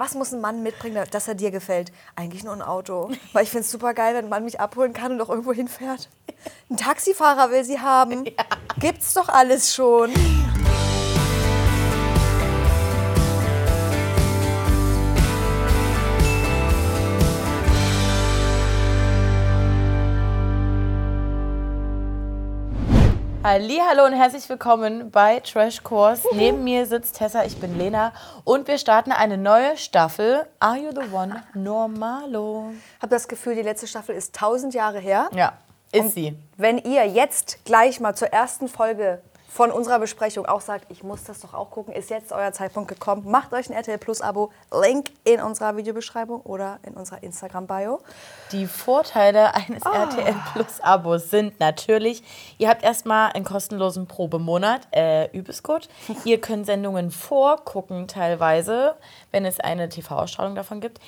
was muss ein Mann mitbringen, dass er dir gefällt? Eigentlich nur ein Auto. Weil ich finde es super geil, wenn ein Mann mich abholen kann und doch irgendwo hinfährt. Ein Taxifahrer will sie haben. Ja. Gibt's doch alles schon. Hallo und herzlich willkommen bei Trash Course. Uhu. Neben mir sitzt Tessa, ich bin Lena und wir starten eine neue Staffel Are You the One Normalo. Ich habe das Gefühl, die letzte Staffel ist tausend Jahre her. Ja, ist und sie. Wenn ihr jetzt gleich mal zur ersten Folge von unserer Besprechung auch sagt, ich muss das doch auch gucken, ist jetzt euer Zeitpunkt gekommen. Macht euch ein RTL Plus Abo. Link in unserer Videobeschreibung oder in unserer Instagram Bio. Die Vorteile eines oh. RTL Plus Abos sind natürlich, ihr habt erstmal einen kostenlosen Probemonat, äh, gut. ihr könnt Sendungen vorgucken teilweise, wenn es eine TV-Ausstrahlung davon gibt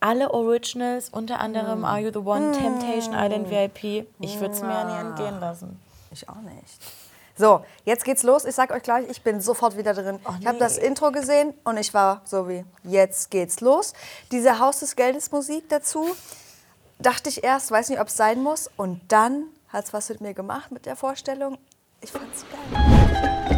alle Originals, unter anderem mm. Are You the One, mm. Temptation Island VIP. Ich würde es mir ja nie entgehen lassen. Ich auch nicht. So, jetzt geht's los. Ich sag euch gleich, ich bin sofort wieder drin. Oh, nee. Ich habe das Intro gesehen und ich war so wie, jetzt geht's los. Diese Haus des Geldes Musik dazu, dachte ich erst, weiß nicht, ob es sein muss. Und dann hat es was mit mir gemacht mit der Vorstellung. Ich fand's geil.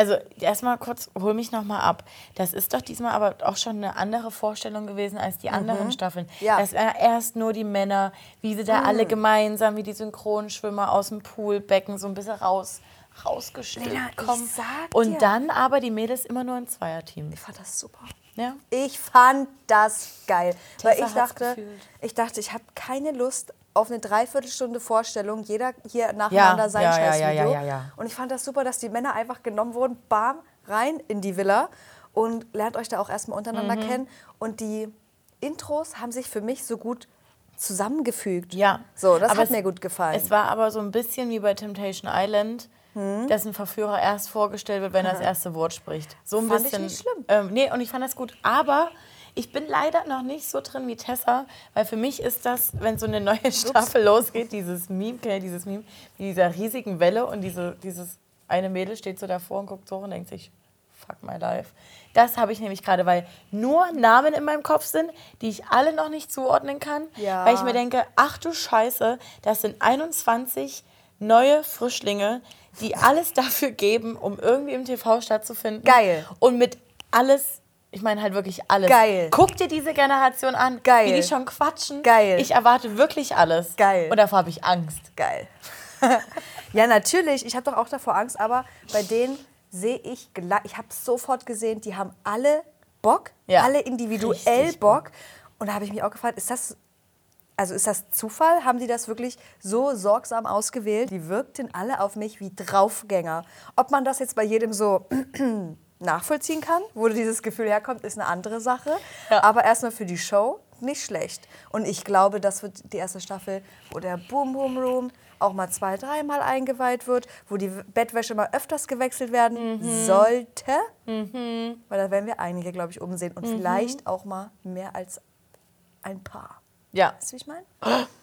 Also erstmal kurz, hol mich nochmal ab. Das ist doch diesmal aber auch schon eine andere Vorstellung gewesen als die anderen mhm. Staffeln. Ja. Das war erst nur die Männer, wie sie da mhm. alle gemeinsam, wie die Synchronschwimmer aus dem Poolbecken so ein bisschen raus rausgestellt Lena, kommen. Und dir. dann aber die Mädels immer nur in Zweierteam. Ich fand das super. Ja. Ich fand das geil. Tessa weil ich dachte, ich dachte, ich habe keine Lust auf eine Dreiviertelstunde Vorstellung, jeder hier nacheinander ja, sein ja, Scheißvideo. Ja, ja, Und ich fand das super, dass die Männer einfach genommen wurden, bam, rein in die Villa und lernt euch da auch erstmal untereinander mhm. kennen. Und die Intros haben sich für mich so gut zusammengefügt. Ja. So, das aber hat es, mir gut gefallen. Es war aber so ein bisschen wie bei Temptation Island. Hm. dass ein Verführer erst vorgestellt wird, wenn er das erste Wort spricht. So ein fand bisschen. Ich nicht schlimm. Ähm, nee, und ich fand das gut. Aber ich bin leider noch nicht so drin wie Tessa, weil für mich ist das, wenn so eine neue Staffel losgeht, dieses Meme, dieses Meme, mit dieser riesigen Welle und diese, dieses eine Mädel steht so davor und guckt so und denkt sich, fuck my life. Das habe ich nämlich gerade, weil nur Namen in meinem Kopf sind, die ich alle noch nicht zuordnen kann, ja. weil ich mir denke, ach du Scheiße, das sind 21 neue Frischlinge, die alles dafür geben, um irgendwie im TV stattzufinden. Geil. Und mit alles ich meine halt wirklich alles. Geil. Guck dir diese Generation an, Geil. wie die schon quatschen. Geil. Ich erwarte wirklich alles. Geil. Und davor habe ich Angst. Geil. ja, natürlich. Ich habe doch auch davor Angst, aber bei denen sehe ich, ich habe sofort gesehen, die haben alle Bock, ja. alle individuell Richtig Bock. Und da habe ich mich auch gefragt, ist das, also ist das Zufall? Haben die das wirklich so sorgsam ausgewählt? Die wirkten alle auf mich wie Draufgänger. Ob man das jetzt bei jedem so nachvollziehen kann, wo dieses Gefühl herkommt, ist eine andere Sache. Ja. Aber erstmal für die Show nicht schlecht. Und ich glaube, das wird die erste Staffel, wo der Boom Boom Room auch mal zwei, dreimal eingeweiht wird, wo die Bettwäsche mal öfters gewechselt werden mhm. sollte. Mhm. Weil da werden wir einige, glaube ich, umsehen. Und mhm. vielleicht auch mal mehr als ein paar. Ja. Weißt du, wie ich meine?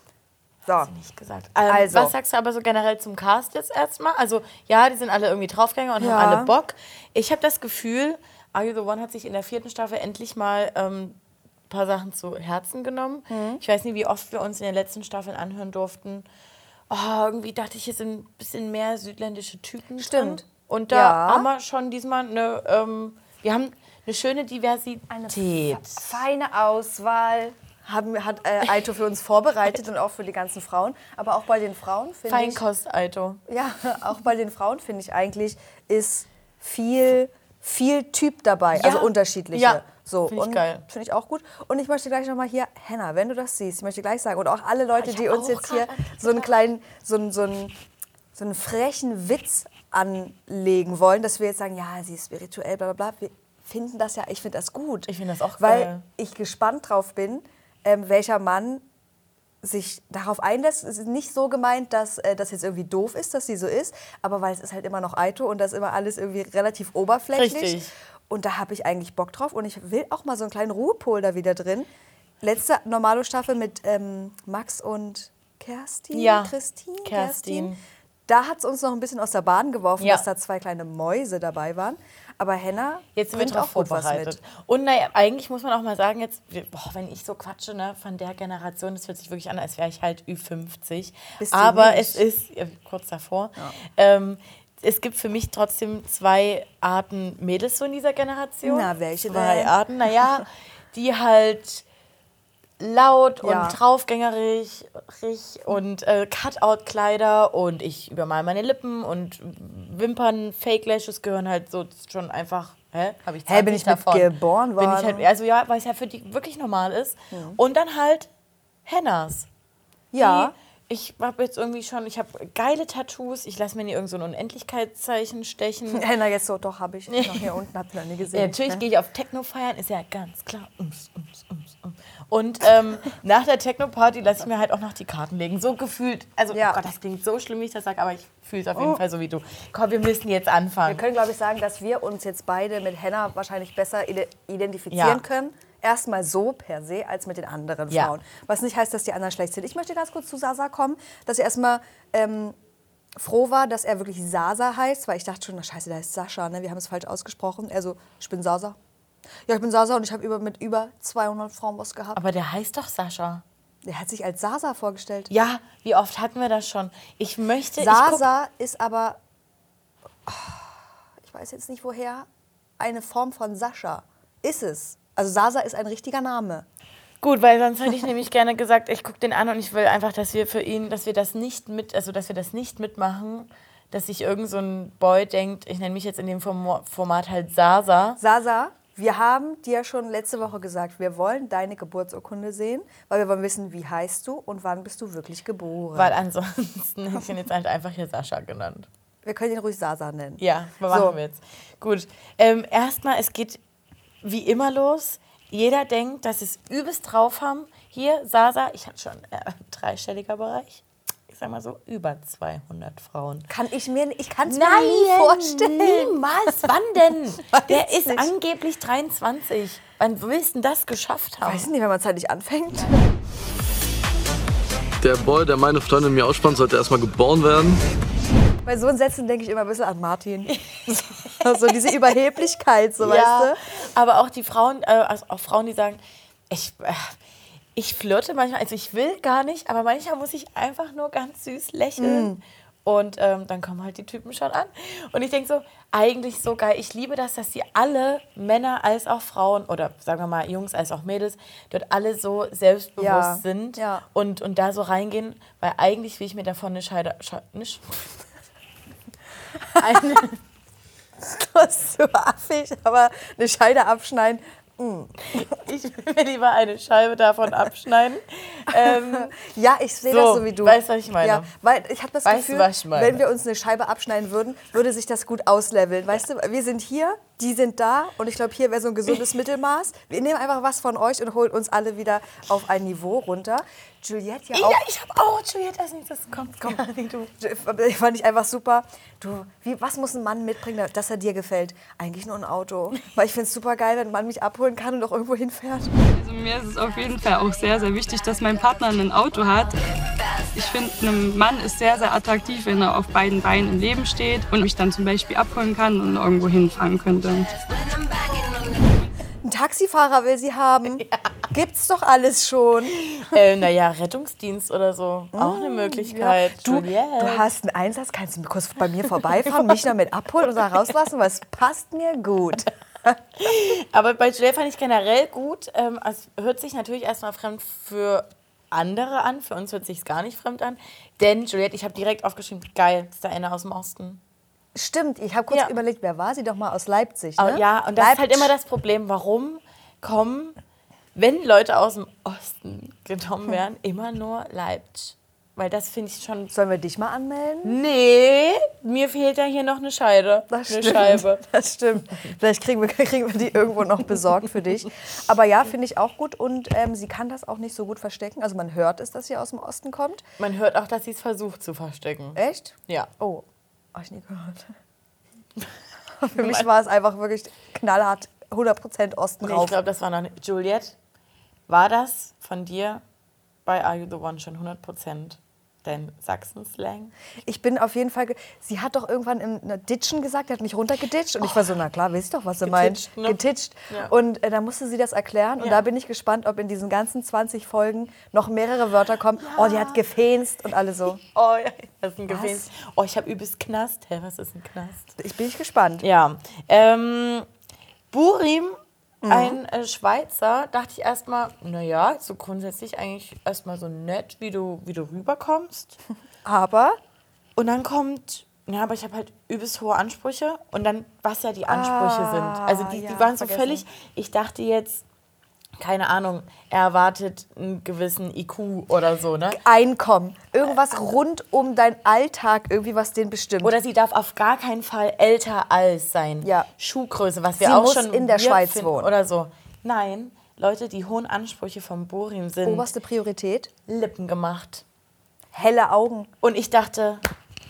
So. Hast du nicht gesagt. Ähm, also. Was sagst du aber so generell zum Cast jetzt erstmal? Also, ja, die sind alle irgendwie Draufgänger und ja. haben alle Bock. Ich habe das Gefühl, Are You the One hat sich in der vierten Staffel endlich mal ähm, ein paar Sachen zu Herzen genommen. Mhm. Ich weiß nicht, wie oft wir uns in den letzten Staffeln anhören durften. Oh, irgendwie dachte ich, hier sind ein bisschen mehr südländische Typen. Stimmt. Drin. Und da ja. haben wir schon diesmal eine, ähm, wir haben eine schöne Diversität. Eine feine Auswahl haben, hat äh, Aito für uns vorbereitet und auch für die ganzen Frauen. Aber auch bei den Frauen finde ich. Feinkost Aito. Ja, auch bei den Frauen finde ich eigentlich ist viel, viel Typ dabei, ja. also unterschiedliche. Ja. So, finde ich geil. Finde ich auch gut. Und ich möchte gleich nochmal hier, Henna, wenn du das siehst, ich möchte gleich sagen, und auch alle Leute, die uns jetzt hier so einen kleinen, so einen, so einen, so einen frechen Witz anlegen wollen, dass wir jetzt sagen, ja, sie ist spirituell, bla bla bla. Wir finden das ja, ich finde das gut. Ich finde das auch Weil geil. ich gespannt drauf bin, ähm, welcher Mann sich darauf einlässt. Es ist nicht so gemeint, dass äh, das jetzt irgendwie doof ist, dass sie so ist, aber weil es ist halt immer noch Aito und das ist immer alles irgendwie relativ oberflächlich. Richtig. Und da habe ich eigentlich Bock drauf. Und ich will auch mal so einen kleinen Ruhepol da wieder drin. Letzte Normalo-Staffel mit ähm, Max und Kerstin? Ja, Christine? Kerstin. Da hat es uns noch ein bisschen aus der Bahn geworfen, Ja. dass da zwei kleine Mäuse dabei waren. Aber Henna Jetzt sind wir bringt drauf auch gut was vorbereitet. mit. Und naja, eigentlich muss man auch mal sagen, jetzt, boah, wenn ich so quatsche, ne, von der Generation, das hört sich wirklich an, als wäre ich halt Ü50. Bist Aber es ist, ja, kurz davor, ähm, es gibt für mich trotzdem zwei Arten Mädels so in dieser Generation. Na, welche Zwei denn? Arten, naja, die halt laut Ja. und draufgängerig rich und äh, Cutout-Kleider und ich übermal meine Lippen und Wimpern, Fake-Lashes gehören halt so schon einfach. Hä? Hab ich Hä, bin 20 ich davon. geboren Bin ich worden? halt, also ja, weil es ja für die wirklich normal ist. Und dann halt Hennas. Ja. Die, ich habe jetzt irgendwie schon, ich habe geile Tattoos, ich lasse mir nie irgend so ein Unendlichkeitszeichen stechen. Henna jetzt so, doch, habe ich noch hier unten, habt ihr noch nie gesehen. Ja, natürlich ne? gehe ich auf Techno feiern, ist ja ganz klar. Ums, ums, ums, ums. Und ähm, nach der Techno-Party lasse ich mir halt auch noch die Karten legen. So gefühlt, also Ja. oh Gott, das klingt so schlimm, wie ich das sage, aber ich fühle es auf jeden Fall so wie du. Komm, wir müssen jetzt Wir anfangen. können, glaube ich, sagen, dass wir uns jetzt beide mit Henna wahrscheinlich besser ide- identifizieren Ja. können. Erstmal so per se als mit den anderen Ja. Frauen. Was nicht heißt, dass die anderen schlecht sind. Ich möchte ganz kurz zu Sasa kommen, dass er erstmal ähm, froh war, dass er wirklich Sasa heißt, weil ich dachte schon, na scheiße, der heißt Sascha, ne? wir haben es falsch ausgesprochen. Er so, ich bin Sasa. Ja, ich bin Sasa und ich habe über, mit über 200 Frauen was gehabt. Aber der heißt doch Sascha. Er hat sich als Sasa vorgestellt. Ja, wie oft hatten wir das schon? Ich möchte. ich Sasa ist aber, oh, ich weiß jetzt nicht woher, eine Form von Sascha. Ist es. Also Sasa ist ein richtiger Name. Gut, weil sonst hätte ich nämlich gerne gesagt, ich gucke den an und ich will einfach, dass wir für ihn, dass wir das nicht mit, also dass wir das nicht mitmachen, dass sich irgend so ein Boy denkt, ich nenne mich jetzt in dem Form- Format halt Sasa. Sasa, wir haben dir schon letzte Woche gesagt, wir wollen deine Geburtsurkunde sehen, weil wir wollen wissen, wie heißt du und wann bist du wirklich geboren. Weil ansonsten hätte ich ihn jetzt einfach hier Sascha genannt. wir können ihn ruhig Sasa nennen. Ja, machen So. wir jetzt. Gut. Ähm, erstmal, es geht wie immer los. Jeder denkt, dass sie es übelst drauf haben. Hier, Sasa, ich hatte schon äh, dreistelliger Bereich. Ich sag mal so, über 200 Frauen. Kann ich mir, ich kann es mir nie vorstellen. niemals. Wann denn? Der ist nicht. angeblich 23. Wann willst du denn das geschafft haben? Weiß ich nicht, wenn man zeitlich anfängt. Der Boy, der meine Freundin mir ausspannt, sollte erstmal geboren werden. Bei so Sätzen denke ich immer ein bisschen an Martin. so diese Überheblichkeit, so ja, weißt du. aber auch die Frauen, äh, also auch Frauen, die sagen, ich, äh, ich flirte manchmal, also ich will gar nicht, aber manchmal muss ich einfach nur ganz süß lächeln. Und ähm, dann kommen halt die Typen schon an. Und ich denke so, eigentlich so geil. Ich liebe das, dass die alle, Männer als auch Frauen, oder sagen wir mal Jungs als auch Mädels, dort alle so selbstbewusst Ja, sind ja. Und, und da so reingehen, weil eigentlich will ich mir davon eine Scheide. Sche nicht, eine, Das ist so affig, aber eine Scheide abschneiden. Ich will mir lieber eine Scheibe davon abschneiden. Ähm, Ja, ich sehe So, das so wie du. weißt du, was ich meine? Ja, weil ich habe das Weißt du, Gefühl, meine? wenn wir uns eine Scheibe abschneiden würden, würde sich das gut ausleveln. Weißt du, wir sind hier, die sind da und ich glaube, hier wäre so ein gesundes Mittelmaß. Wir nehmen einfach was von euch und holen uns alle wieder auf ein Niveau runter. Juliette ja ja, auch. ich habe auch Juliette als nächstes. Komm, komm. du. Fand ich einfach super. Du, wie, was muss ein Mann mitbringen, dass er dir gefällt? Eigentlich nur ein Auto. Weil ich finde es super geil, wenn ein Mann mich abholen kann und auch irgendwo hinfährt. Also mir ist es auf jeden Fall auch sehr, sehr wichtig, dass mein Partner ein Auto hat. Ich finde, ein Mann ist sehr, sehr attraktiv, wenn er auf beiden Beinen im Leben steht und mich dann zum Beispiel abholen kann und irgendwo hinfahren könnte. Ein Taxifahrer will sie haben. Gibt's doch alles schon. Äh, naja, Rettungsdienst oder so. Auch eine Möglichkeit. Du, Juliette. du hast einen Einsatz, kannst du kurz bei mir vorbeifahren, mich damit abholen und da rauslassen, weil es passt mir gut. Aber bei Juliette fand ich generell gut. Ähm, es hört sich natürlich erstmal fremd für andere an. Für uns hört sich gar nicht fremd an. Denn Juliette, ich habe direkt aufgeschrieben, geil, ist da eine aus dem Osten. Stimmt, ich habe kurz Ja. überlegt, wer war sie doch mal aus Leipzig, ne? Ja, und das ist halt Leipzig. immer das Problem, warum kommen, wenn Leute aus dem Osten genommen werden, immer nur Leipzig. Weil das finde ich schon. Sollen wir dich mal anmelden? Nee, mir fehlt ja hier noch eine Scheide. Das eine stimmt. Scheibe. Das stimmt. Vielleicht kriegen wir, kriegen wir die irgendwo noch besorgt für dich. Aber ja, finde ich auch gut. Und ähm, sie kann das auch nicht so gut verstecken. Also man hört es, dass sie aus dem Osten kommt. Man hört auch, dass sie es versucht zu verstecken. Echt? Ja. Oh, habe ich nie gehört. Für mich war es einfach wirklich knallhart 100% Osten Nee, ich rauf. glaube, das war noch nicht. Juliette, war das von dir bei Are You the One schon 100% dein Sachsen-Slang? Ich bin auf jeden Fall. Sie hat doch irgendwann im ne, Ditchen gesagt, die hat mich runtergeditscht und ich war so, na klar, wisst doch, was sie meint. Getitscht, ne? Getitscht. Ja. Und äh, da musste sie das erklären und Ja. da bin ich gespannt, ob in diesen ganzen 20 Folgen noch mehrere Wörter kommen. Oh, die hat gefähnst und alle so. Oh ja, das ist ein Gefäß. Oh, ich habe übelst Knast. Hä, was ist ein Knast? Ich bin ich gespannt. Ja. Ähm, Burim, Mhm. ein äh, Schweizer, dachte ich erstmal, naja, so grundsätzlich eigentlich erstmal so nett, wie du, wie du rüberkommst. Aber Und dann kommt, ja, aber ich habe halt übelst hohe Ansprüche. Und dann, was ja die Ansprüche sind. Also die, ja, die waren so vergessen. völlig, ich dachte jetzt, keine Ahnung, er erwartet einen gewissen IQ oder so, ne? Einkommen. Irgendwas rund um deinen Alltag, irgendwie was den bestimmt. Oder sie darf auf gar keinen Fall älter als sein. Ja. Schuhgröße, was wir Sie auch muss schon in der Schweiz finden wohnen. Oder so. Nein, Leute, die hohen Ansprüche vom Borim sind Oberste Priorität. Lippen gemacht. Helle Augen. Und ich dachte,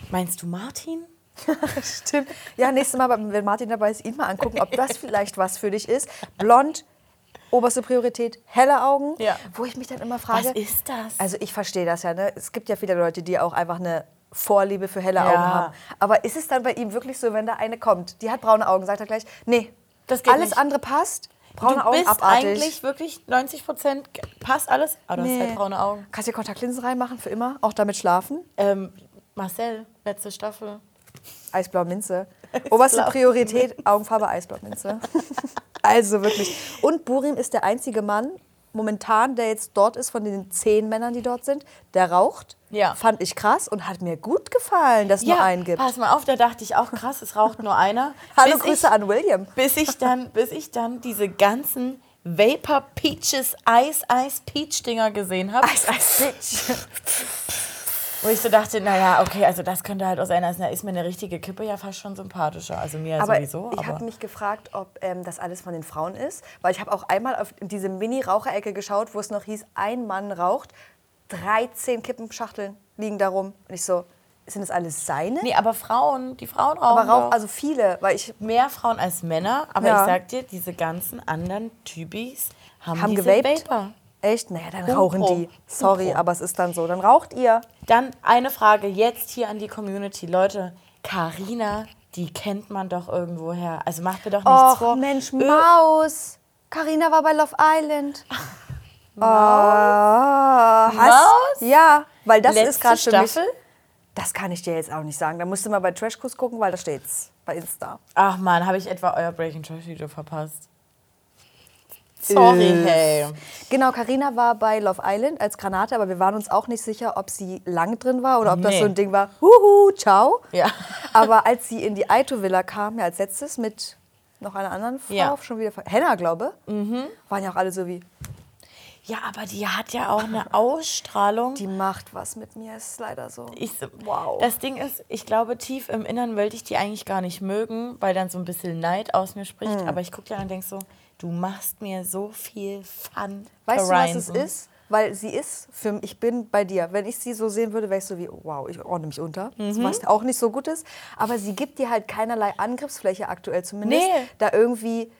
meinst du Martin? Stimmt. Ja, nächstes Mal, wenn Martin dabei ist, ihn mal angucken, ob das vielleicht was für dich ist. Blond, oberste Priorität, helle Augen. Ja. Wo ich mich dann immer frage. Was ist das? Also ich verstehe das ja, ne? Es gibt ja viele Leute, die auch einfach eine Vorliebe für helle Ja. Augen haben. Aber ist es dann bei ihm wirklich so, wenn da eine kommt, die hat braune Augen, sagt er gleich, nee, alles nicht. andere passt, braune du Augen bist abartig. eigentlich wirklich 90 Prozent, passt alles, aber du hast halt braune Augen. Kannst du Kontaktlinsen reinmachen für immer? Auch damit schlafen? Ähm, Marcel, letzte Staffel. Eisblau Minze. Oberste Priorität, Augenfarbe Eisblau Minze. also wirklich. Und Burim ist der einzige Mann momentan, der jetzt dort ist, von den zehn Männern, die dort sind, der raucht. Ja. Fand ich krass und hat mir gut gefallen, dass es nur einen gibt. pass mal auf, da dachte ich auch, krass, es raucht nur einer. Hallo, Bis Grüße ich, an William. bis ich dann, bis ich dann diese ganzen Vapor Peaches Ice Ice Peach Dinger gesehen habe. Eis, Eis, Bitch. Wo ich so dachte, naja, okay, also das könnte halt auch sein, also da ist mir eine richtige Kippe ja fast schon sympathischer. Also mir Aber sowieso. ich habe mich gefragt, ob ähm, das alles von den Frauen ist, weil ich habe auch einmal auf diese Mini-Raucherecke geschaut, wo es noch hieß, ein Mann raucht, 13 Kippenschachteln liegen darum. Und ich so, sind das alles seine? nee, aber Frauen, die Frauen rauchen Aber Rauch, doch. also viele, weil ich mehr Frauen als Männer, aber Ja. ich sag dir, diese ganzen anderen Typis haben, haben diese gewaped. Vapor. Echt? Naja, dann rauchen die. Sorry, aber es ist dann so. Dann raucht ihr. Dann eine Frage jetzt hier an die Community. Leute, Karina, die kennt man doch irgendwoher. Also macht mir doch nichts Och, vor. Mensch, Ö- Maus. Carina war bei Love Island. Maus? Oh, Maus? Ja, weil das Letzte ist gerade für mich. Das kann ich dir jetzt auch nicht sagen. Da musst du mal bei Trashkurs gucken, weil da steht's. Bei Insta. Ach man, habe ich etwa euer Breaking Trash Video verpasst? Sorry, Äh. hey. Genau, Carina war bei Love Island als Granate, aber wir waren uns auch nicht sicher, ob sie lang drin war oder ob das Nee. so ein Ding war. Huhu, ciao. Ja. Aber als sie in die Aito Villa kam, ja, als letztes mit noch einer anderen Frau, Ja. Mhm. schon wieder, Henna, glaube waren ja auch alle so wie, Ja, aber die hat ja auch eine Ausstrahlung. die macht was mit mir, ist leider so. Ich Wow. Das Ding ist, ich glaube, tief im Innern wollte ich die eigentlich gar nicht mögen, weil dann so ein bisschen Neid aus mir spricht. Hm. Aber ich gucke ja und denke so, du machst mir so viel Fun. Weißt du, was es ist? Weil sie ist, für, ich bin bei dir. Wenn ich sie so sehen würde, wäre ich so wie, wow, ich ordne mich unter. Mhm. Was auch nicht so gut ist. Aber sie gibt dir halt keinerlei Angriffsfläche aktuell zumindest, Nee. da irgendwie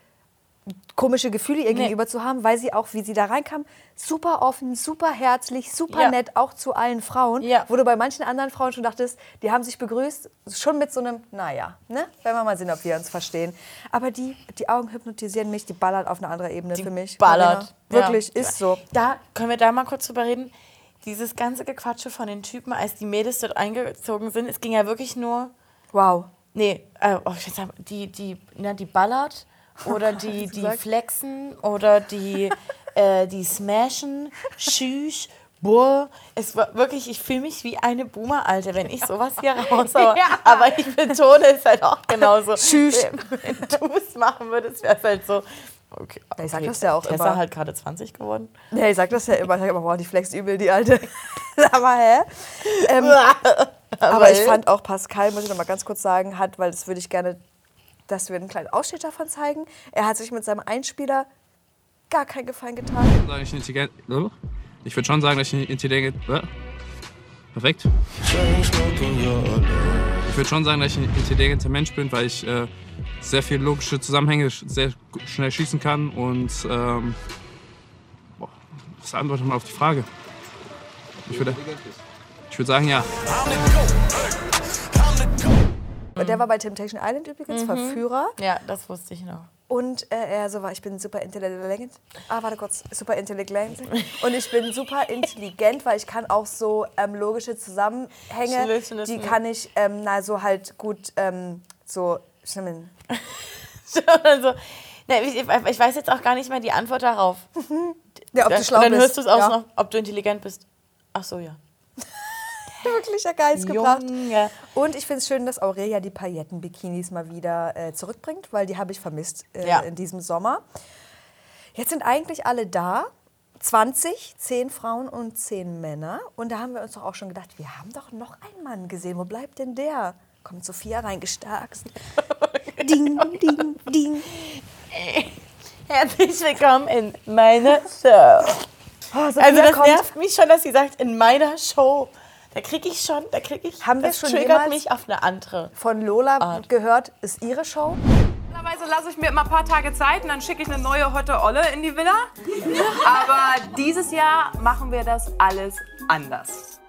komische Gefühle ihr Nee. gegenüber zu haben, weil sie auch, wie sie da reinkam, super offen, super herzlich, super Ja. nett, auch zu allen Frauen. Ja. Wo du bei manchen anderen Frauen schon dachtest, die haben sich begrüßt, schon mit so einem, naja, ne? Wenn wir mal sehen, ob wir uns verstehen. Aber die, die Augen hypnotisieren mich, die ballert auf eine andere Ebene für mich. Ballert. Marina. Wirklich, Ja. ist so. Da können wir da mal kurz drüber reden. Dieses ganze Gequatsche von den Typen, als die Mädels dort eingezogen sind, es ging ja wirklich nur, Wow. nee, äh, oh, ich nicht, die, die, na, die ballert oder die, die flexen oder die, äh, die smashen, schüch, boah. Es war wirklich, ich fühle mich wie eine Boomer, Alte, wenn ich sowas hier raushaue. Aber ich betone es halt auch genauso. Schüch. Wenn du es machen würdest, wäre es halt so. Okay, Ich sag okay, das ja auch Tessa immer. halt gerade 20 geworden. Ja, ich sag das ja immer. Ich sag immer, boah, die flex übel, die alte. aber hä? Ähm, aber ich fand auch Pascal, muss ich noch mal ganz kurz sagen, hat, weil das würde ich gerne, dass wir einen kleinen Ausschnitt davon zeigen. Er hat sich mit seinem Einspieler gar keinen Gefallen getan. Ich. Ich würde schon sagen, dass ich intelligent. Perfekt. Alert. würde schon sagen, dass ich ein intelligenter Mensch bin, weil ich äh, sehr viele logische Zusammenhänge sehr schnell schießen kann und ähm, boah, das antwortet mal auf die Frage. Ich würde, ich würde sagen, ja. Der war bei Temptation Island übrigens, Verführer. Ja, das wusste ich noch. Und äh, er so war, ich bin super intelligent. Ah, warte kurz, super intelligent. Und ich bin super intelligent, weil ich kann auch so ähm, logische Zusammenhänge, die kann ich ähm, na, so halt gut ähm, so schimmeln. also, ne, ich, ich weiß jetzt auch gar nicht mehr die Antwort darauf. Ja, ob du dann schlau dann bist. hörst du es auch ja. noch, ob du intelligent bist. Ach so, ja. Wirklicher Geist gebracht. Junge. Und ich finde es schön, dass Aurelia die Pailletten-Bikinis mal wieder äh, zurückbringt, weil die habe ich vermisst äh, Ja. in diesem Sommer. Jetzt sind eigentlich alle da. 20, 10 Frauen und 10 Männer. Und da haben wir uns doch auch schon gedacht, wir haben doch noch einen Mann gesehen. Wo bleibt denn der? Kommt Sophia reingestarkst. ding, ding, ding. Herzlich willkommen in meiner Show. Oh, Also das kommt. nervt mich schon, dass sie sagt, in meiner Show. Da kriege ich schon, da kriege ich, Haben wir das schon triggert mich auf eine andere. Von Lola Art. gehört, ist ihre Show. Normalerweise lasse ich mir immer ein paar Tage Zeit und dann schicke ich eine neue Hotte Olle in die Villa. Aber dieses Jahr machen wir das alles anders.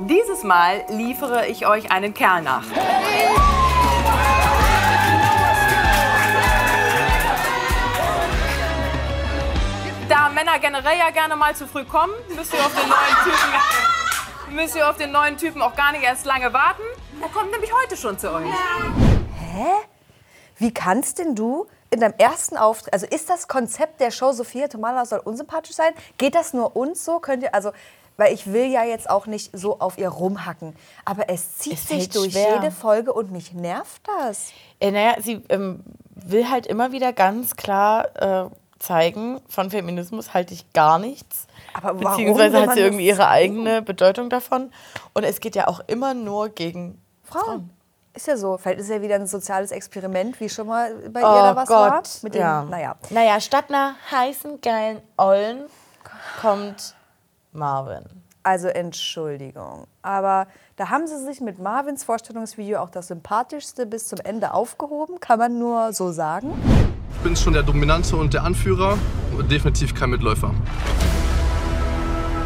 Dieses Mal liefere ich euch einen Kerl nach. Da Männer generell ja gerne mal zu früh kommen, müsst ihr auf den neuen Typen, müsst ihr auf den neuen Typen auch gar nicht erst lange warten. Er kommt nämlich heute schon zu euch. Wie kannst denn du in deinem ersten Auftritt, also ist das Konzept der Show Sophia Tomala soll unsympathisch sein? Geht das nur uns so? Könnt ihr, also, weil ich will ja jetzt auch nicht so auf ihr rumhacken, aber es zieht Es sich durch schwer. jede Folge und mich nervt das. Äh, naja, sie ähm, will halt immer wieder ganz klar äh, zeigen, von Feminismus halte ich gar nichts. Aber warum Beziehungsweise hat sie irgendwie ihre eigene Bedeutung davon. Und es geht ja auch immer nur gegen Frauen. Ist ja so. Vielleicht ist ja wieder ein soziales Experiment, wie schon mal bei ihr Oh da was war. Gott, Mit dem, ja. Naja. Naja, statt einer heißen, geilen Ollen kommt Marvin. Also Entschuldigung. Aber da haben sie sich mit Marvins Vorstellungsvideo auch das sympathischste bis zum Ende aufgehoben, kann man nur so sagen. Ich bin schon der Dominante und der Anführer definitiv kein Mitläufer.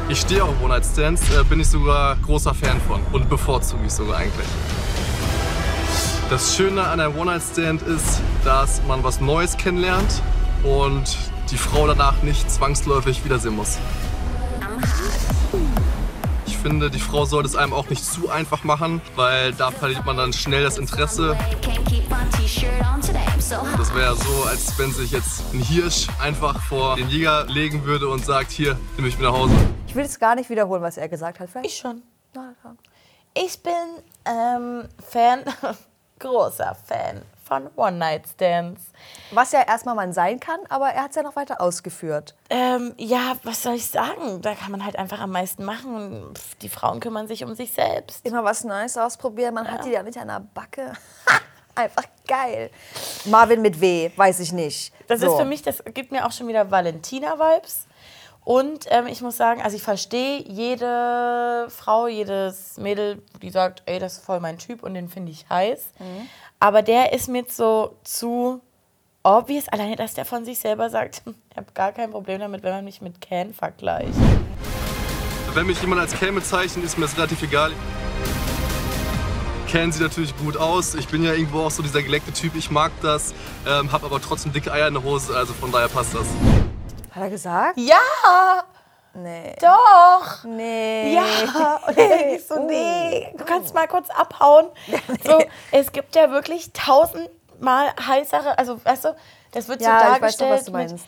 Ich stehe auf One-Night-Stands, äh, bin ich sogar großer Fan von und bevorzuge ich sogar eigentlich. Das Schöne an einem One-Night-Stand ist, dass man was Neues kennenlernt und die Frau danach nicht zwangsläufig wiedersehen muss. Ich finde, die Frau sollte es einem auch nicht zu einfach machen, weil da verliert man dann schnell das Interesse das wäre so, als wenn sich jetzt ein Hirsch einfach vor den Jäger legen würde und sagt, hier, nimm mich mit nach Hause. Ich will es gar nicht wiederholen, was er gesagt hat. Vielleicht Ich schon. Ich bin ähm, Fan, großer Fan von One-Night-Stands. Was ja erstmal man sein kann, aber er hat es ja noch weiter ausgeführt. Ähm, ja, was soll ich sagen? Da kann man halt einfach am meisten machen. Pff, die Frauen kümmern sich um sich selbst. Immer was Neues ausprobieren, man hat die ja nicht an der Backe. Einfach geil. Marvin mit W, weiß ich nicht. Das So. ist für mich, das gibt mir auch schon wieder Valentina-Vibes. Und ähm, ich muss sagen, also ich verstehe jede Frau, jedes Mädel, die sagt, ey, das ist voll mein Typ und den finde ich heiß. Mhm. Aber der ist mir so zu obvious, alleine, dass der von sich selber sagt, ich habe gar kein Problem damit, wenn man mich mit Can vergleicht. Wenn mich jemand als Ken bezeichnet, ist mir das relativ egal. Ken sieht natürlich gut aus. Ich bin ja irgendwo auch so dieser geleckte Typ. Ich mag das, ähm, habe aber trotzdem dicke Eier in der Hose. Also von daher passt das. Hat er gesagt? Ja, Nee. doch. Nee. Ja, und dann denke ich so, nee, du kannst mal kurz abhauen. So, es gibt ja wirklich tausendmal heißere, also weißt du, das wird Ja, so ich weiß doch, dargestellt was du meinst.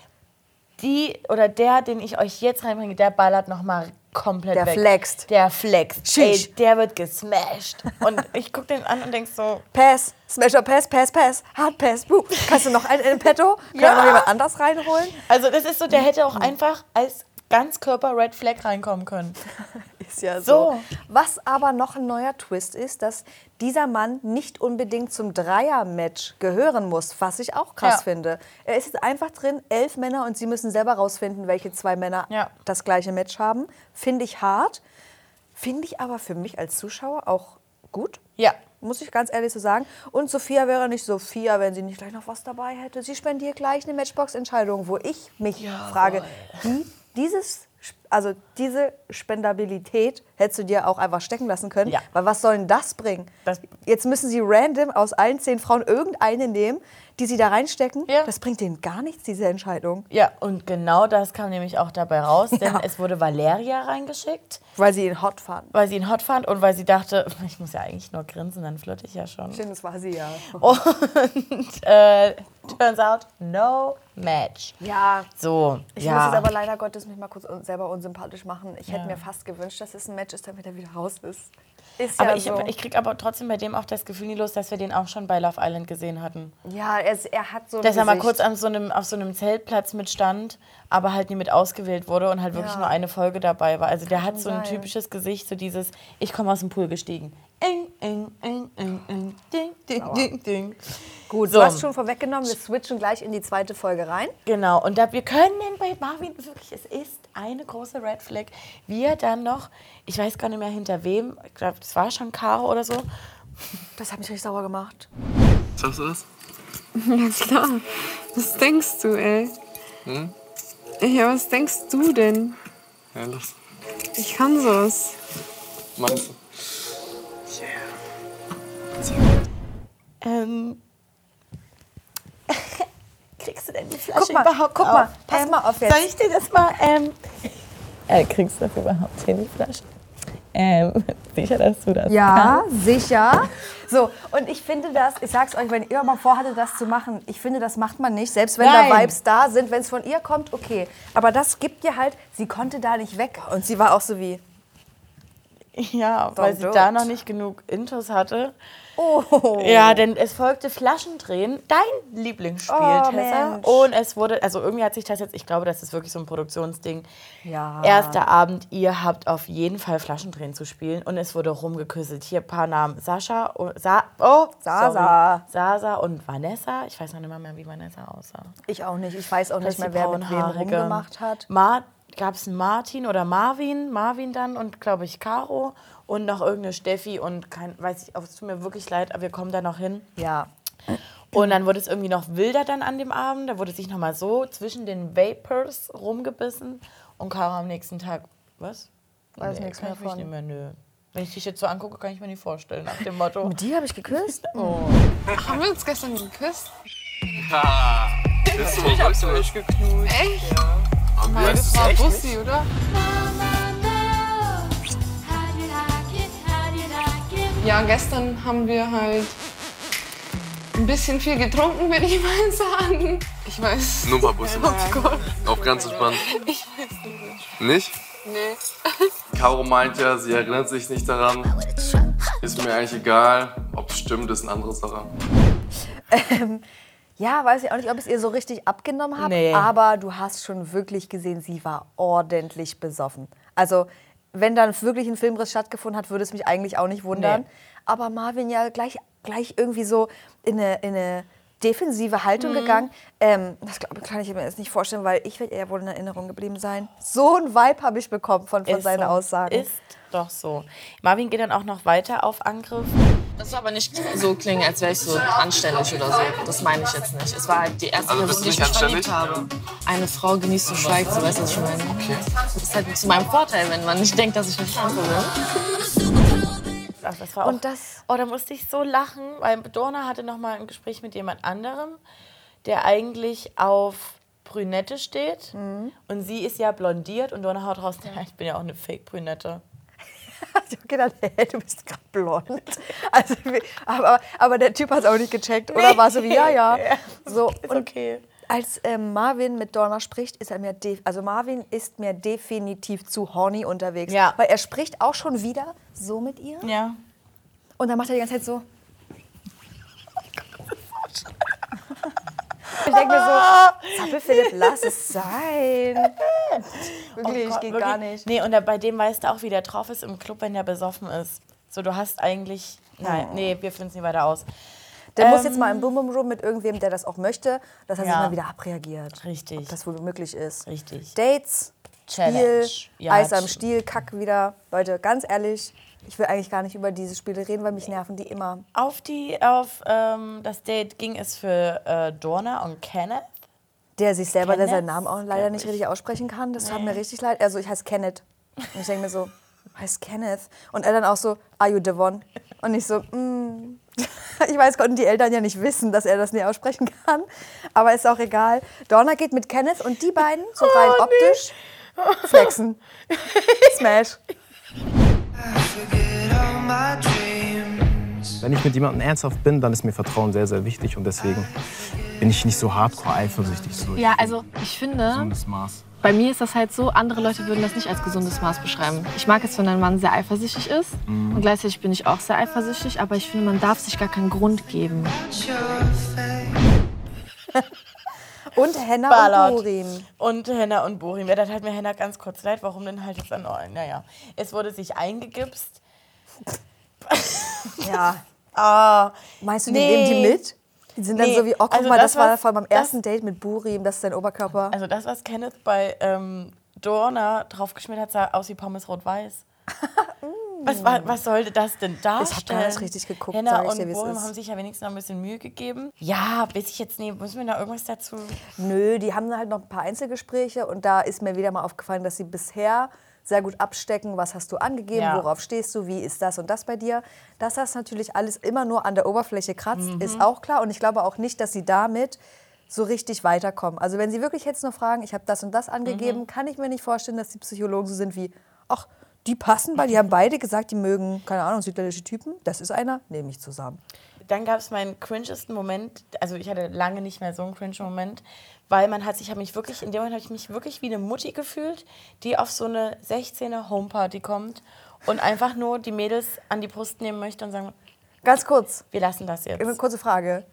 die oder der, den ich euch jetzt reinbringe, der ballert noch mal komplett Der weg. flext. Der flext. Ey, der wird gesmashed. Und ich guck den an und denk so, Pass, Smasher Pass, Pass, Pass, Hard Pass. Buh. Kannst du noch einen in petto? Kann Ja. noch jemand anders reinholen? also das ist so, der hätte auch einfach als Ganzkörper Red Flag reinkommen können. Ist ja so. So. Was aber noch ein neuer Twist ist, dass dieser Mann nicht unbedingt zum Dreier-Match gehören muss, was ich auch krass Ja. finde. Er ist jetzt einfach drin, elf Männer und sie müssen selber rausfinden, welche zwei Männer Ja. das gleiche Match haben. Finde ich hart. Finde ich aber für mich als Zuschauer auch gut. Ja. Muss ich ganz ehrlich so sagen. Und Sophia wäre nicht Sophia, wenn sie nicht gleich noch was dabei hätte. Sie spendiert gleich eine Matchbox-Entscheidung, wo ich mich frage, wie dieses, also diese Spendabilität hättest du dir auch einfach stecken lassen können. Ja. Weil was soll denn das bringen? Das- Jetzt müssen sie random aus allen zehn Frauen irgendeine nehmen, die sie da reinstecken. Ja. Das bringt denen gar nichts, diese Entscheidung. Ja, und genau das kam nämlich auch dabei raus, denn Ja. es wurde Valeria reingeschickt, Weil sie ihn hot fanden. weil sie ihn hot fand und weil sie dachte, ich muss ja eigentlich nur grinsen, dann flirte ich ja schon. Stimmt, das war sie ja. Und äh, turns out, no match. Ja, So, Ich ja. muss jetzt aber leider Gottes mich mal kurz selber unsympathisch machen. Ich hätte mir fast gewünscht, dass es ein Match ist, damit er wieder raus ist. Ist aber ja ich, so. ich krieg aber trotzdem bei dem auch das Gefühl nie los, dass wir den auch schon bei Love Island gesehen hatten. ja, er, er hat so ein Dass er mal Gesicht. kurz so einem, auf so einem Zeltplatz mitstand, aber halt nie mit ausgewählt wurde und halt wirklich Ja. nur eine Folge dabei war. Also der hat so ein sein. typisches Gesicht, so dieses, ich komme aus dem Pool gestiegen. Ing, ing, ing, ing, ing, ding, ding, ding, ding. Gut, So. du hast schon vorweggenommen. Wir switchen gleich in die zweite Folge rein. Genau, und da wir können bei Marvin wirklich, es ist eine große Red Flag, wie er dann noch, ich weiß gar nicht mehr hinter wem, ich glaube, das war schon Caro oder so, Das hat mich richtig sauer gemacht. Schaffst du das? Ja klar. Was denkst du, ey? Hm? Ja, was denkst du denn? Ja, los. Ich kann sowas. Meinst du? ähm, kriegst du denn die Flasche Guck mal, überhaupt guck auf? mal, pass ähm, mal auf jetzt. Soll ich dir das mal, ähm, äh, kriegst du das überhaupt hin, die Flasche? Ähm, sicher, dass du das Ja, sicher. So, und ich finde das, ich sag's euch, wenn ihr mal vorhattet, das zu machen, ich finde, das macht man nicht. Selbst wenn Nein. da Vibes da sind, wenn es von ihr kommt, okay. Aber das gibt ihr halt, sie konnte da nicht weg. Und sie war auch so wie, Ja, weil sie da noch nicht genug Intos hatte. oh. Ja, denn es folgte Flaschendrehen, dein Lieblingsspiel, Oh, Tessa. Mensch. Und es wurde, also irgendwie hat sich das jetzt, ich glaube, das ist wirklich so ein Produktionsding. Ja. Erster Abend, ihr habt auf jeden Fall Flaschendrehen zu spielen und es wurde rumgeküsselt. Hier ein paar Namen. Sascha, und Sa oh, Sasa. sorry. Sasa und Vanessa. Ich weiß noch nicht mal mehr, wie Vanessa aussah. Ich auch nicht. Ich weiß auch Das nicht mehr, wer mit wem rumgemacht hat. Mar Gab es einen Martin oder Marvin? Marvin dann und, glaube ich, Caro. Und noch irgendeine Steffi und kein, weiß ich, es tut mir wirklich leid, aber wir kommen da noch hin. Ja. Und dann wurde es irgendwie noch wilder dann an dem Abend. Da wurde sich noch mal so zwischen den Vapors rumgebissen. Und Caro am nächsten Tag, was? Weiß nichts kann mehr ich von. nicht mehr, nö. Wenn ich dich jetzt so angucke, kann ich mir nicht vorstellen, nach dem Motto. Mit die habe ich geküsst? Oh. Haben wir uns gestern geküsst? Bist du mal weißt du was? Echt? Nein, weißt das du's war Bussi, oder? Ja, gestern haben wir halt ein bisschen viel getrunken, würde ich mal sagen. Ich weiß. Nur ein paar Busse. Auf ganz entspannt. Ich weiß nicht. Nicht? Nee. Caro meint ja, sie erinnert sich nicht daran. Ist mir eigentlich egal. Ob es stimmt, ist eine andere Sache. Ja, weiß ich auch nicht, ob ich es ihr so richtig abgenommen habe. Nee. Aber du hast schon wirklich gesehen, sie war ordentlich besoffen. Also, wenn dann wirklich ein Filmriss stattgefunden hat, würde es mich eigentlich auch nicht wundern. Nee. Aber Marvin ja gleich, gleich irgendwie so in eine, in eine defensive Haltung gegangen. Ähm, das glaub, kann ich mir jetzt nicht vorstellen, weil ich werde eher wohl in Erinnerung geblieben sein. So ein Vibe habe ich bekommen von, von seinen so. Aussagen. Ist doch so. Marvin geht dann auch noch weiter auf Angriff. Das soll aber nicht so klingen, als wäre ich so anständig oder so. Das meine ich jetzt nicht. Es war halt die erste Also Person, die ich mich verliebt habe. Eine Frau genießt und schweigt, so weißt du, was ich meine. Das ist halt zu meinem Vorteil, wenn man nicht denkt, dass ich eine Schlampe bin. Ach, das war auch, Und das- Oh, da musste ich so lachen, weil Dorna hatte noch mal ein Gespräch mit jemand anderem, der eigentlich auf Brünette steht. Mhm. Und sie ist ja blondiert und Dorna haut raus, ja, ich bin ja auch eine Fake-Brünette. Ich hab gedacht, hey, du bist gerade blond. Also, aber, aber der Typ hat es auch nicht gecheckt. Oder war so wie, ja, ja. So, Ist okay. als ähm, Marvin mit Donna spricht, ist er mir, also Marvin ist mir definitiv zu horny unterwegs. Ja. Weil er spricht auch schon wieder so mit ihr. Ja. Und dann macht er die ganze Zeit so. Ich denke mir so, Zappel Philipp, lass es sein. Wirklich, Oh Gott, geht wirklich? gar nicht. Nee, und bei dem weißt du auch, wie der drauf ist im Club, wenn der besoffen ist. So, du hast eigentlich. Nein, nee, wir finden es nicht weiter aus. Der muss Ähm, jetzt mal im Bum Bum Room mit irgendwem, der das auch möchte, dass er sich Ja. mal wieder abreagiert. Richtig. Ob das wohl möglich ist. Richtig. Dates, Challenge. Spiel, Ja, Eis am Stiel, Kack wieder. Leute, ganz ehrlich, ich will eigentlich gar nicht über diese Spiele reden, weil mich nerven die immer. Auf, die, auf ähm, das Date ging es für äh, Dorna und Kenneth. Der sich selber, der Kenneth, seinen Namen auch leider nicht ich. richtig aussprechen kann. Das tut mir richtig leid. Also ich heiße Kenneth. Und ich denke mir so, heißt Kenneth. Und er dann auch so, are you Devon? Und ich so, mm. Ich weiß, konnten die Eltern ja nicht wissen, dass er das nicht aussprechen kann. Aber ist auch egal. Donna geht mit Kenneth und die beiden, so rein optisch, flexen. Smash. Wenn ich mit jemandem ernsthaft bin, dann ist mir Vertrauen sehr, sehr wichtig und deswegen bin ich nicht so hardcore eifersüchtig. So Ja, also ich finde, bei mir ist das halt so, andere Leute würden das nicht als gesundes Maß beschreiben. Ich mag es, wenn ein Mann sehr eifersüchtig ist und gleichzeitig bin ich auch sehr eifersüchtig, aber ich finde, man darf sich gar keinen Grund geben. Und Henna Ballert. und Burim. Und Henna und Borim. Ja, das hat mir Henna ganz kurz leid. Warum denn halt jetzt an Ohren? Naja, es wurde sich eingegipst. Ja. Ah, Meinst du, die Nee. nehmen die mit? Die sind dann Nee, so wie, oh, guck also mal, das, das, war was- meinem das- ersten Date mit Burim, das ist sein Oberkörper. also das, was Kenneth bei ähm, Dorna draufgeschmiert hat, sah aus wie Pommes rot-weiß. Was, wa- was sollte das denn darstellen? gar nicht richtig geguckt, Henna ich und dir, haben sich ja wenigstens noch ein bisschen Mühe gegeben. Ja, weiß ich jetzt nicht. Müssen wir da irgendwas dazu... Nö, die haben halt noch ein paar Einzelgespräche und da ist mir wieder mal aufgefallen, dass sie bisher sehr gut abstecken, was hast du angegeben, Ja. worauf stehst du, wie ist das und das bei dir. Dass das natürlich alles immer nur an der Oberfläche kratzt, Mhm. ist auch klar und ich glaube auch nicht, dass sie damit so richtig weiterkommen. Also wenn sie wirklich jetzt nur fragen, ich habe das und das angegeben, Mhm. kann ich mir nicht vorstellen, dass die Psychologen so sind wie, ach, die passen, weil die haben beide gesagt, die mögen, keine Ahnung, südländische Typen. Das ist einer, nehme ich zusammen. Dann gab es meinen cringesten Moment, also ich hatte lange nicht mehr so einen cringe Moment, weil man hat sich, ich habe mich wirklich, in dem Moment habe ich mich wirklich wie eine Mutti gefühlt, die auf so eine 16er Homeparty kommt und einfach nur die Mädels an die Brust nehmen möchte und sagen, Ganz kurz, wir lassen das Eine jetzt. kurze Frage.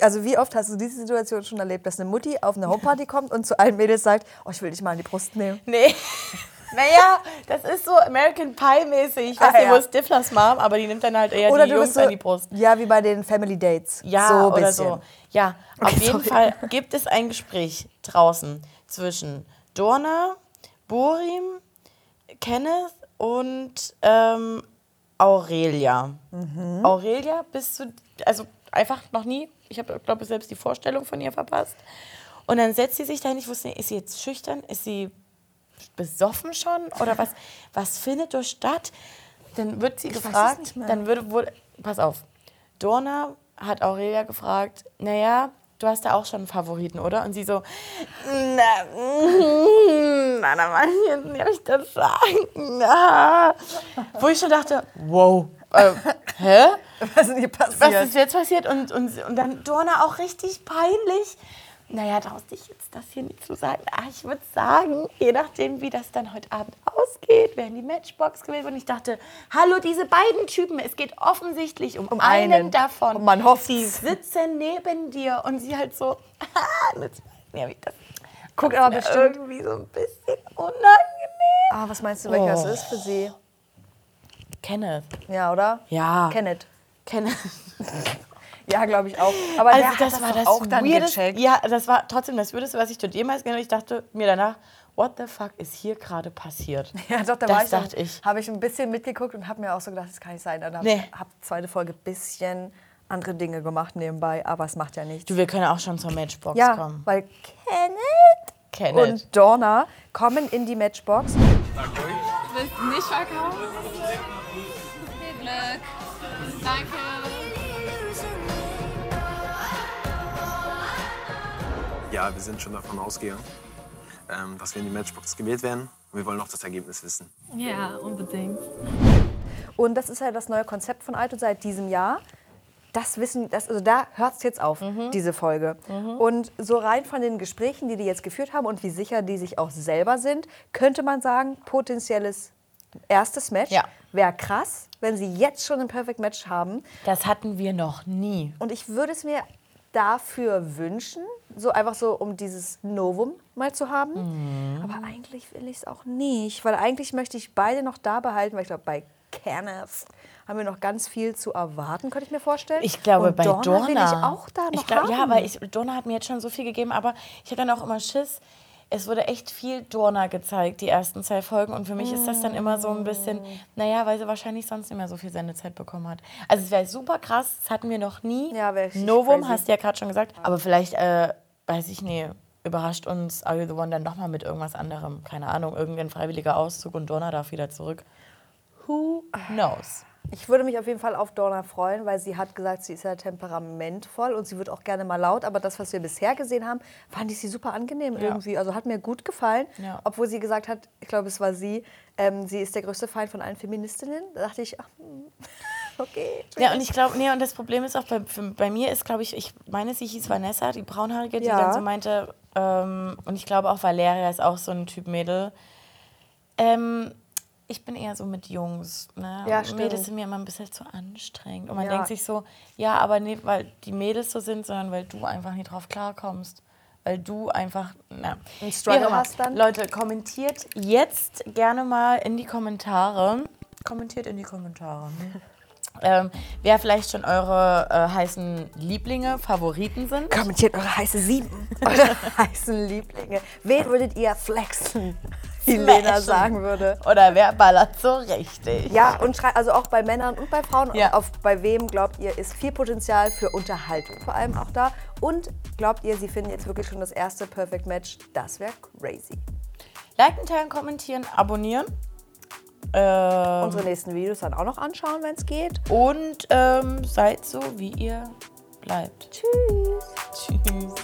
Also wie oft hast du diese Situation schon erlebt, dass eine Mutti auf eine Homeparty kommt und zu allen Mädels sagt, oh, ich will dich mal an die Brust nehmen? Nee. Naja, das ist so American Pie mäßig. Ich weiß Ah, nicht, wo ja. ist Stiflers Mom, aber die nimmt dann halt eher Oder die Jungs so, an die Brust. ja, wie bei den Family Dates. Ja, so oder bisschen. so. Ja, auf Okay, jeden sorry. Fall gibt es ein Gespräch draußen zwischen Dorna, Borim, Kenneth und ähm, Aurelia. Mhm. Aurelia bist du, also einfach noch nie, ich habe, glaube ich, selbst die Vorstellung von ihr verpasst. Und dann setzt sie sich dahin, ich wusste nicht, ist sie jetzt schüchtern, ist sie besoffen schon oder was, was findet dort statt? Dann wird sie es gefragt, dann würde, wurde, pass auf, Dorna hat Aurelia gefragt, naja, du hast ja auch schon einen Favoriten, oder? Und sie so, na, na, na, Mann, jetzt nicht, ob ich das sagen. Na. Wo ich schon dachte, wow, äh, hä? Was ist hier passiert? Was ist jetzt passiert? Und, und, und dann Dorna auch richtig peinlich. Naja, traust dich jetzt das hier nicht zu sagen. Ah, ich würde sagen, je nachdem, wie das dann heute Abend ausgeht, werden die Matchbox gewählt. Und ich dachte, hallo, diese beiden Typen, es geht offensichtlich um, Um einen, einen. davon. Und man hofft's. Die sitzen neben dir und sie halt so, ah, das, ja, wie das Guckt aber bestimmt. irgendwie so ein bisschen unangenehm. Ah, was meinst du, welcher Oh. es ist für sie? Kenneth. Ja, oder? Ja. Kenneth. Kenneth. Ja, glaube ich auch. Aber Also der das, hat war das auch dann weirdest, gecheckt. Ja, das war trotzdem das Weirdeste, was ich dort jemals gesehen habe. Ich dachte mir danach, what the fuck ist hier gerade passiert? Ja, doch, da das war ich dachte dann- ich. Habe ich ein bisschen mitgeguckt und habe mir auch so gedacht, das kann nicht sein. Dann habe Nee. ich hab zweite Folge ein bisschen andere Dinge gemacht nebenbei, aber es macht ja nichts. Du, wir können auch schon zur Matchbox ja, kommen. weil Kenneth Kenneth. und Donna kommen in die Matchbox. Willst du nicht verkaufen? Viel Glück. Danke. Ja, wir sind schon davon ausgegangen, ähm, dass wir in die Matchbox gewählt werden. Und wir wollen noch das Ergebnis wissen. Ja, unbedingt. Und das ist ja das neue Konzept von Alto seit diesem Jahr. Das wissen, das, also da hört es jetzt auf, Mhm. diese Folge. Und so rein von den Gesprächen, die die jetzt geführt haben und wie sicher die sich auch selber sind, könnte man sagen, potenzielles erstes Match. Ja. Wäre krass, wenn sie jetzt schon ein Perfect Match haben. Das hatten wir noch nie. Und ich würde es mir dafür wünschen, so einfach so, um dieses Novum mal zu haben. Mhm. Aber eigentlich will ich es auch nicht, weil eigentlich möchte ich beide noch da behalten, weil ich glaube, bei Kenneth haben wir noch ganz viel zu erwarten, könnte ich mir vorstellen. Ich glaube, Und bei Dorna Dorna. will ich auch da noch ich glaub, haben. Ja, weil ich, Dorna hat mir jetzt schon so viel gegeben, aber ich habe dann auch immer Schiss. Es wurde echt viel Dorna gezeigt, die ersten zwei Folgen. Und für mich ist das dann immer so ein bisschen, naja, weil sie wahrscheinlich sonst nicht mehr so viel Sendezeit bekommen hat. Also es wäre super krass, das hatten wir noch nie. Ja, Novum, hast du ja gerade schon gesagt. Aber vielleicht, äh, weiß ich nicht, überrascht uns Are You The One dann nochmal mit irgendwas anderem. Keine Ahnung, irgendein freiwilliger Auszug und Dorna darf wieder zurück. Who knows? Ich würde mich auf jeden Fall auf Dorna freuen, weil sie hat gesagt, sie ist ja temperamentvoll und sie wird auch gerne mal laut. Aber das, was wir bisher gesehen haben, fand ich sie super angenehm irgendwie. Also hat mir gut gefallen. Ja. Obwohl sie gesagt hat, ich glaube, es war sie, ähm, sie ist der größte Feind von allen Feministinnen. Da dachte ich, ach, hm, okay. Ja, und ich glaube, nee, und das Problem ist auch bei, für, bei mir ist, glaube ich, ich meine, sie hieß Vanessa, die braunhaarige, die Ja. dann so meinte, ähm, und ich glaube auch Valeria ist auch so ein Typ Mädel. Ähm, ich bin eher so mit Jungs. Ne? Ja, stimmt. Mädels sind mir immer ein bisschen zu anstrengend. Und man Ja. denkt sich so, ja, aber nicht, weil die Mädels so sind, sondern weil du einfach nicht drauf klarkommst. Weil du einfach, na. Einen Struggle hast dann? Leute, kommentiert jetzt gerne mal in die Kommentare. Kommentiert in die Kommentare. Ne? ähm, wer vielleicht schon eure äh, heißen Lieblinge, Favoriten sind. Kommentiert eure heiße Sieben, eure heißen Lieblinge. Wen würdet ihr flexen, wie Lena sagen würde? Oder wer ballert so richtig? Ja, und schreibt also auch bei Männern und bei Frauen. Ja. Auf, bei wem glaubt ihr, ist viel Potenzial für Unterhaltung vor allem auch da? Und glaubt ihr, sie finden jetzt wirklich schon das erste Perfect Match? Das wäre crazy. Liken, teilen, kommentieren, abonnieren. Ähm, Unsere nächsten Videos dann auch noch anschauen, wenn es geht. und ähm, seid so, wie ihr bleibt. Tschüss. Tschüss.